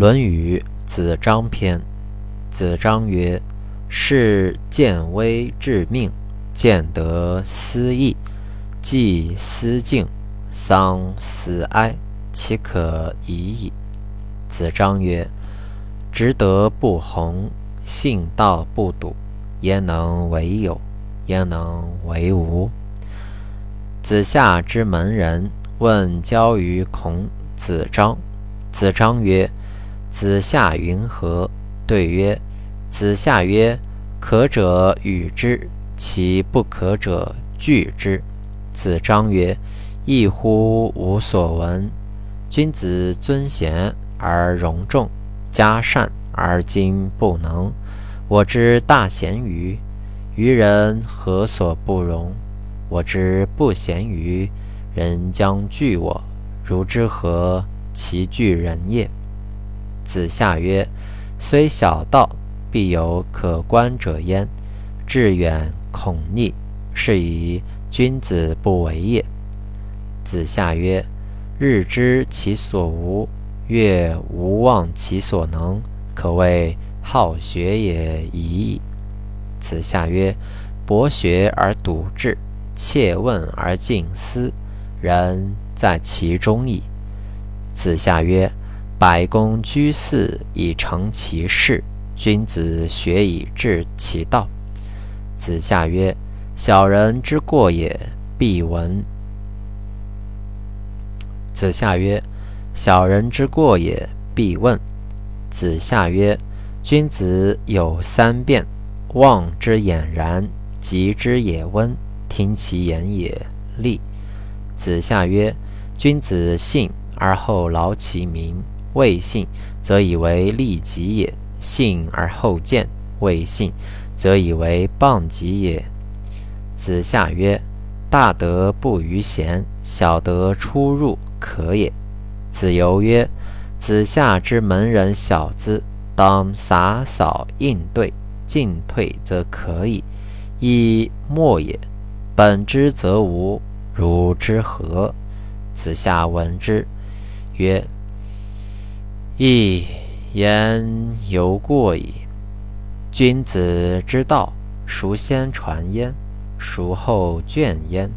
论语·子张篇。子张曰：“是见微知命，见得思义，既思敬，丧思哀，其可已矣。”子张曰：“执德不弘，信道不笃，焉能为有？焉能为无？”子夏之门人问交于孔子张。子张曰：“子夏云何？”对曰：“子夏曰：‘可者与之，其不可者拒之。’”子张曰：“异乎吾所闻！君子尊贤而容众，嘉善而今不能。我之大贤于于人何所不容？我之不贤于人将惧我，如之何其惧人也？”子夏曰：“虽小道，必有可观者焉；志远恐逆，是以君子不为也。”子夏曰：“日知其所无，月无忘其所能，可谓好学也已矣。”子夏曰：“博学而笃志，切问而近思，人在其中矣。”子夏曰：“百工居肆以成其事，君子学以致其道。”子夏曰：“小人之过也，必闻。”子夏曰：“小人之过也，必问。”子夏曰：“君子有三变：望之俨然，及之也温，听其言也厉。”子夏曰：“君子信。”而后劳其民，未信则以为利己也；信而后见，未信则以为谤己也。子夏曰：“大德不逾贤，小德出入可也。”子游曰：“子夏之门人小子，当洒扫应对，进退则可以，亦莫也。本之则无，如之何？”子夏闻之。曰：“亦言犹过矣。君子之道，孰先传焉？孰后倦焉？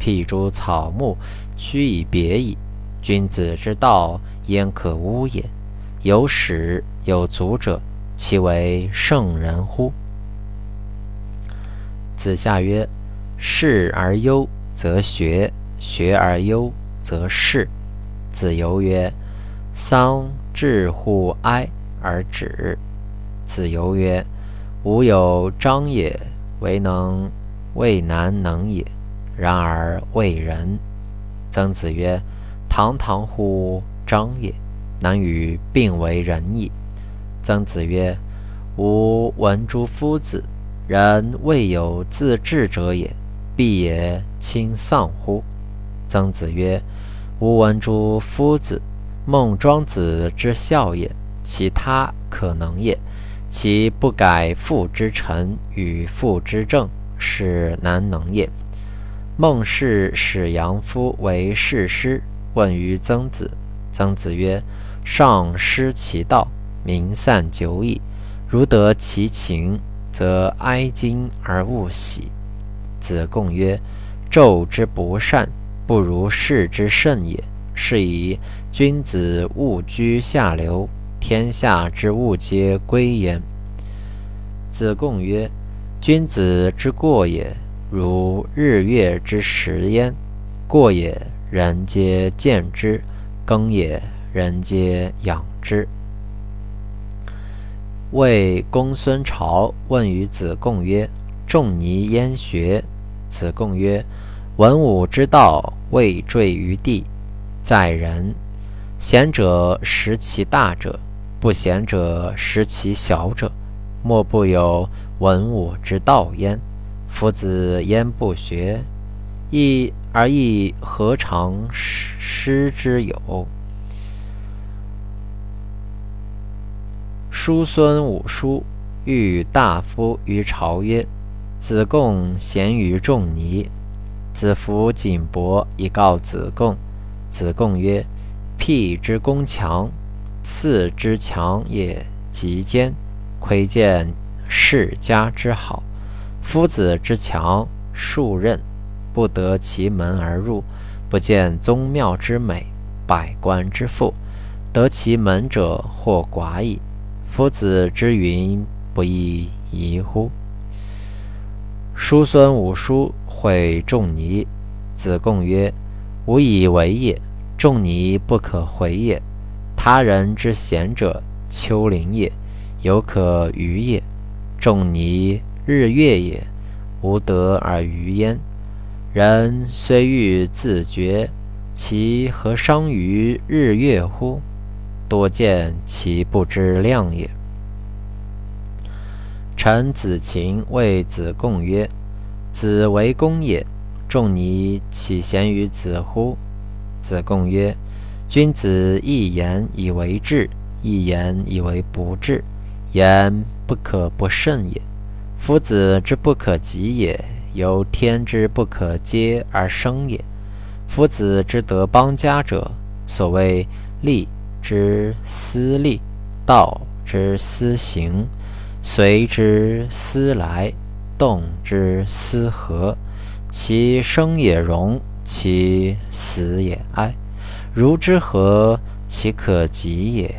譬诸草木，屈以别矣。君子之道，焉可污也？有始有足者，其为圣人乎？”子夏曰：“事而优则学，学而优则仕。”子游曰：“丧至乎哀而止。”子游曰：“吾有章也，为能，未难能也。然而未人。”曾子曰：“堂堂乎章也，难与并为仁矣。”曾子曰：“吾闻诸夫子，人未有自治者也，必也亲丧乎？”曾子曰。吾闻诸夫子，孟庄子之孝也，其他可能也。其不改父之臣与父之政，是难能也。孟氏使杨夫为士师，问于曾子。曾子曰：“上失其道，民散久矣。如得其情，则哀矜而勿喜。”子贡曰：“纣之不善。”不如士之甚也。是以君子务居下流，天下之物皆归焉。子贡曰：“君子之过也，如日月之食焉。过也，人皆见之；耕也，人皆养之。”魏公孙朝问于子贡曰：“仲尼焉学？”子贡曰：“文武之道。”未坠于地，在人。贤者识其大者，不贤者识其小者。莫不有文武之道焉。夫子焉不学？亦而亦何尝师之有？叔孙武叔遇大夫于朝曰：“子贡贤于仲尼。”子服锦帛以告子贡。子贡曰：“辟之宫墙，赐之强也，极坚，窥见世家之好。夫子之强，数任，不得其门而入，不见宗庙之美，百官之富，得其门者或寡矣。夫子之云，不亦宜乎？叔孙武叔会仲尼，子贡曰：“吾以为也。仲尼不可回也。他人之贤者，丘陵也，犹可逾也。仲尼日月也，无德而逾焉。人虽欲自绝，其何伤于日月乎？多见其不知量也。”臣子禽谓子贡曰：“子为公也，仲尼岂贤于子乎？”子贡曰：“君子一言以为治，一言以为不治，言不可不慎也。夫子之不可及也，由天之不可接而生也。夫子之德邦家者，所谓利之思利，道之思行。”随之思来，动之思和，其生也荣，其死也哀。如之何其可及也？